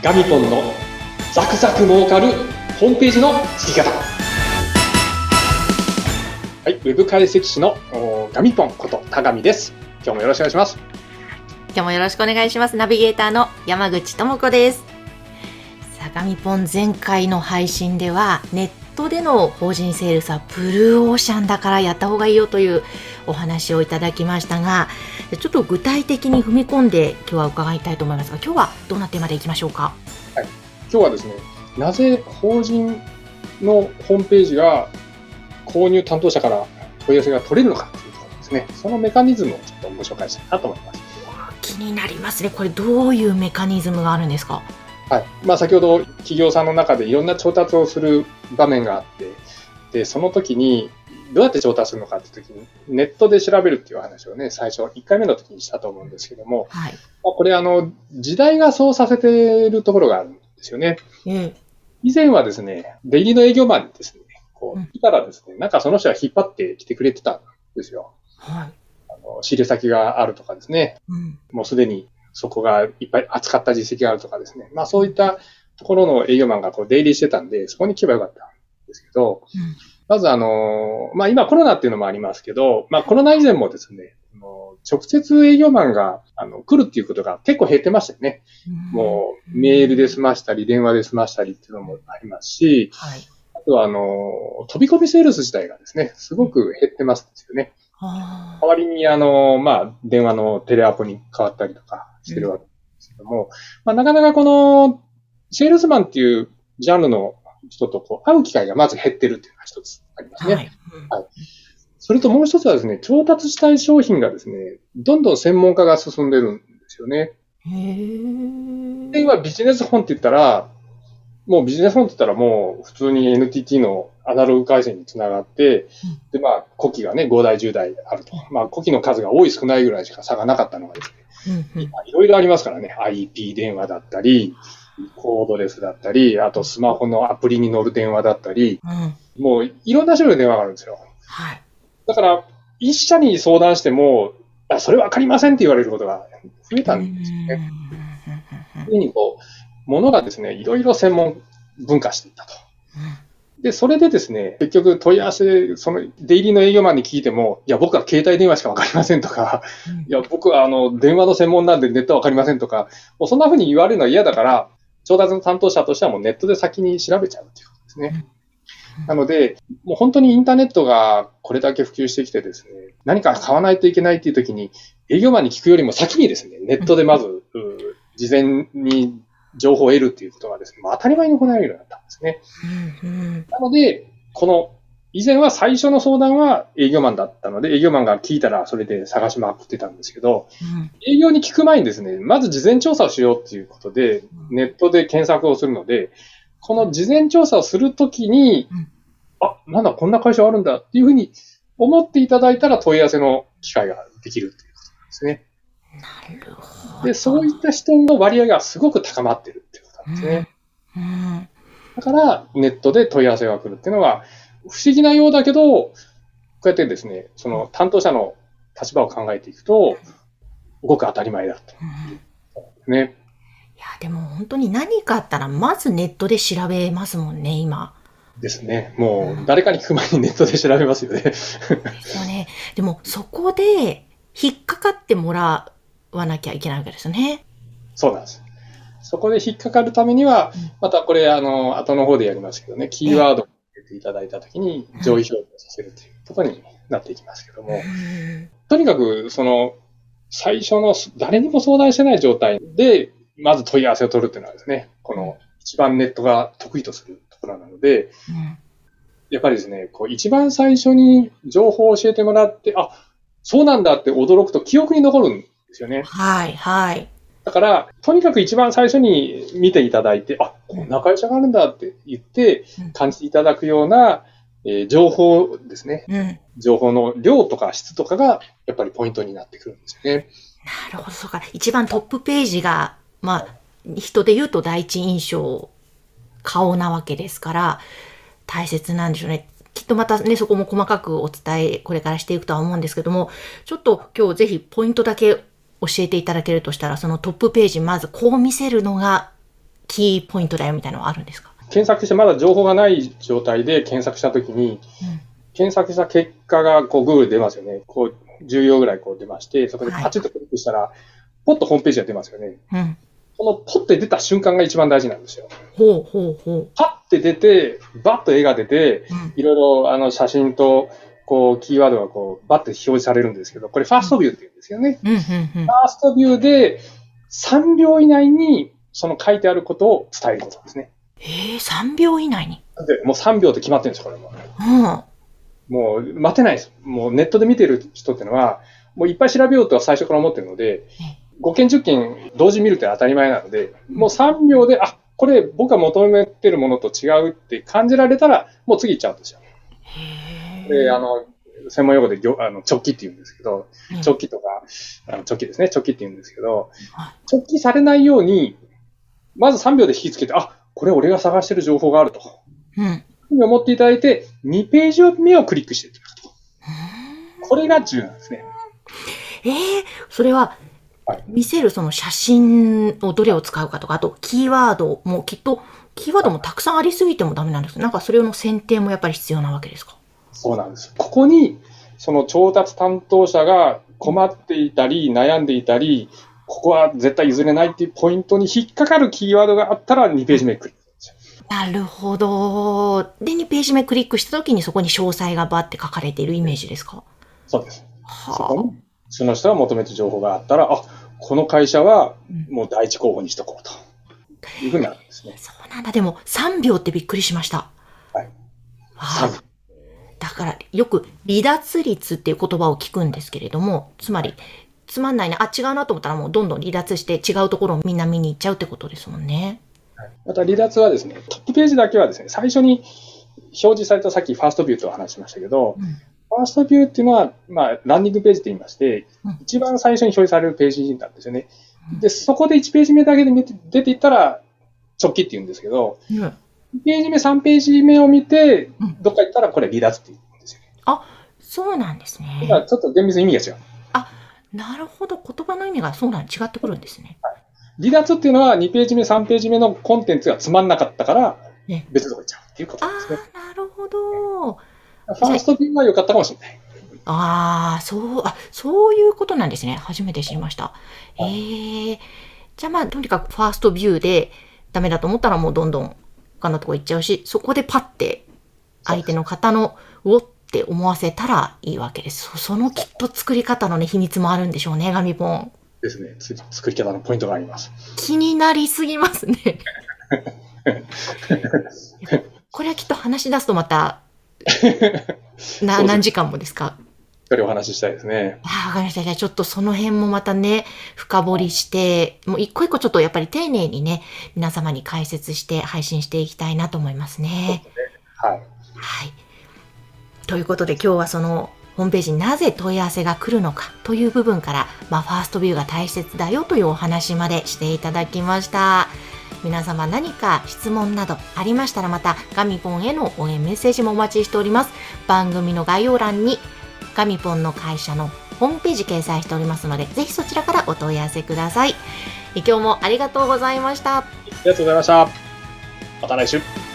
ガミポンのザクザク儲かるホームページの作り方。はい、ウェブ解析士のガミポンこと田上です。今日もよろしくお願いします。今日もよろしくお願いします。ナビゲーターの山口智子です。さあ、ガミポン前回の配信ではネットでの法人セールスはブルーオーシャンだからやった方がいいよというお話をいただきましたがちょっと具体的に踏み込んで今日は伺いたいと思いますが今日はどんなテーマでいきましょうか？今日はですね、なぜ法人のホームページが購入担当者から問い合わせが取れるのかというところですね。そのメカニズムをちょっとご紹介したいなと思います。気になりますねこれどういうメカニズムがあるんですか？はい。まあ先ほど企業さんの中でいろんな調達をする場面があって、で、その時にどうやって調達するのかって時にネットで調べるっていう話をね、最初1回目の時にしたと思うんですけども、はい、まあ、これあの、時代がそうさせているところがあるんですよね。ええ、以前はですね、出入りの営業マンにですね、こうん。う、来たらですね、なんかその人が引っ張ってきてくれてたんですよ。はい、あの、仕入れ先があるとかですね、うん、もうすでにそこがいっぱい扱った実績があるとかですね。まあそういったところの営業マンがこう出入りしてたんで、そこに行けばよかったんですけど、うんまずあの、まあ今コロナっていうのもありますけど、まあコロナ以前もですね、直接営業マンがあの来るっていうことが結構減ってましたよね。もうメールで済ましたり、電話で済ましたりっていうのもありますし、はい、あとはあの、飛び込みセールス自体がですね、すごく減ってますよね。あ代わりに、あの、まあ、電話のテレアポに変わったりとかしてるわけですけども、まあ、なかなかこの、セールスマンっていうジャンルの人とこう会う機会がまず減ってるっていうのが一つありますね。ーはい、うんそれともう一つはですね、調達したい商品がですね、どんどん専門化が進んでるんですよね。へーで、今ビジネス本って言ったら、もうビジネス本って言ったらもう普通に NTT のアナログ回線につながって、で、まあ、古希がね、5台、10台あると。まあ、古希の数が多い少ないぐらいしか差がなかったのがですね、いろいろありますからね。IP 電話だったり、コードレスだったり、あとスマホのアプリに乗る電話だったり、うん。もういろんな種類の電話があるんですよ。はい。だから、一社に相談しても、あそれわかりませんって言われることが増えたんですよね。ついにこう、ものがですね、いろいろ専門分化していったと。で、それでですね、結局問い合わせ、その出入りの営業マンに聞いても、いや、僕は携帯電話しかわかりませんとか、いや、僕はあの、電話の専門なんでネットはわかりませんとか、もうそんな風に言われるのは嫌だから、調達の担当者としてはもうネットで先に調べちゃうっていうことですね。なので、もう本当にインターネットがこれだけ普及してきてですね、何か買わないといけないっていう時に、営業マンに聞くよりも先にですね、ネットでまず、う事前に情報を得るっていうことがですね、もう当たり前に行われるようになったんですね。なので、この、以前は最初の相談は営業マンだったので、営業マンが聞いたらそれで探し回ってたんですけど、うん営業に聞く前にですね、まず事前調査をしようっていうことで、ネットで検索をするので、この事前調査をするときにうん、あ、なんだ、こんな会社あるんだっていうふうに思っていただいたら問い合わせの機会ができるっていうことなんですね。なるほど。で、そういった人の割合がすごく高まってるっていうことなんですね。うんだから、ネットで問い合わせが来るっていうのは、不思議なようだけど、こうやってですね、その担当者の立場を考えていくと、ごく当たり前だと。うんね。いや、でも本当に何かあったら、まずネットで調べますもんね、今。ですね。もう、誰かに聞く前にネットで調べますよね。ですよね。でも、そこで、引っかかってもらわなきゃいけないわけですね。そうなんです。そこで引っかかるためにはうん、またこれ、あの、後の方でやりますけどね、キーワードを入れていただいたときにうん上位表示させるということになっていきますけども、うんとにかく、その、最初の誰にも相談してない状態で、まず問い合わせを取るっていうのはですね、この一番ネットが得意とするところなので、うんやっぱりですね、こう一番最初に情報を教えてもらって、あ、そうなんだって驚くと記憶に残るんですよね。はい、はい。だから、とにかく一番最初に見ていただいて、あ、こんな会社があるんだって言ってうん感じていただくような、えー情報ですね。うん。情報の量とか質とかがやっぱりポイントになってくるんですよね。なるほど、そうか。一番トップページが、まあ、人で言うと第一印象、顔なわけですから、大切なんでしょうね。きっとまたね、そこも細かくお伝え、これからしていくとは思うんですけども、ちょっと今日ぜひポイントだけ教えていただけるとしたら、そのトップページ、まずこう見せるのがキーポイントだよみたいなのはあるんですか？検索してまだ情報がない状態で検索したときに、うん検索した結果がこう Google で出ますよね。こう、10行ぐらいこう出まして、そこでパチッとクリックしたら、ポッとホームページが出ますよね。うん。このポッて出た瞬間が一番大事なんですよ。ほうほうほパッて出て、バッと絵が出て、う。うん。いろいろあの写真と、こう、キーワードがこう、バッて表示されるんですけど、これファーストビューって言うんですよね。うん、うん、うんフ。ァーストビューで3秒以内にその書いてあることを伝えることですね。えー、3秒以内に？でもう3秒って決まってるんですよ、これも。うん。もう待てないです。もうネットで見てる人っていうのは、もういっぱい調べようとは最初から思ってるので、5件10件同時見るって当たり前なので、もう3秒で、あ、これ僕が求めてるものと違うって感じられたら、もう次行っちゃうんですよ。へで、あーの、専門用語でぎょあの直帰って言うんですけど、うん直帰とか、あの直帰ですね、直帰って言うんですけどは、直帰されないように、まず3秒で引きつけて、あ、これ俺が探してる情報があると。うん。思っていただいて、2ページ目をクリックしていただくと。これが重要なんですね。えー、それははい、見せるその写真をどれを使うかとか、あとキーワードもきっと、キーワードもたくさんありすぎてもダメなんですなんかそれの選定もやっぱり必要なわけですか？そうなんです。ここに、その調達担当者が困っていたり、悩んでいたり、ここは絶対譲れないっていうポイントに引っかかるキーワードがあったら2ページ目クリックする。なるほど。で、2ページ目クリックした時にそこに詳細がバーって書かれているイメージですか？そうです。そはこに、その人が求めてる情報があったら、あ、この会社はうんもう第一候補にしとこうと。いうふうになるんですね。そうなんだ。でも3秒ってびっくりしました。はい。わあ3だからよく離脱率っていう言葉を聞くんですけれども、つまり、つまんないな、あ、違うなと思ったらもうどんどん離脱して違うところをみんな見に行っちゃうってことですもんね。また離脱はですね、トップページだけはですね、最初に表示されたさっきファーストビューとお話ししましたけど、うん。ファーストビューっていうのは、まあ、ランディングページと言いましてうん、一番最初に表示されるページなんですよね。うん。で、そこで1ページ目だけで出ていったら、直帰って言うんですけど、うん2ページ目、3ページ目を見てうん、どっか行ったらこれ離脱って言うんですよね。そうなんですね。だからちょっと厳密に意味が違う。なるほど。言葉の意味がそうなん違ってくるんですね。離脱っていうのは2ページ目、3ページ目のコンテンツがつまんなかったからね、別のとこ行っちゃうっていうことあなんですね。あ、なるほど。ファーストビューは良かったかもしれない。ああ、そう、あ、そういうことなんですね。初めて知りました。はええじゃあまあ、とにかくファーストビューでダメだと思ったらもうどんどん他のとこ行っちゃうし、そこでパッて相手の方の、おって思わせたらいいわけです。そそのきっと作り方のね、秘密もあるんでしょうね、ガミポン。ですね。つ作り方のポイントがあります。気になりすぎますね。これはきっと話し出すとまた、な、何時間もですか？かりお話ししたいですね。ああ、わかりました。じゃあちょっとその辺もまたね、深掘りして、もう一個一個ちょっとやっぱり丁寧にね、皆様に解説して配信していきたいなと思いますね。はい。はい。ということで今日はそのホームページになぜ問い合わせが来るのかという部分から、まあファーストビューが大切だよというお話までしていただきました。皆様何か質問などありましたらまたガミポンへの応援メッセージもお待ちしております。番組の概要欄にガミポンの会社のホームページ掲載しておりますので、ぜひそちらからお問い合わせください。今日もありがとうございました。ありがとうございました。また来週。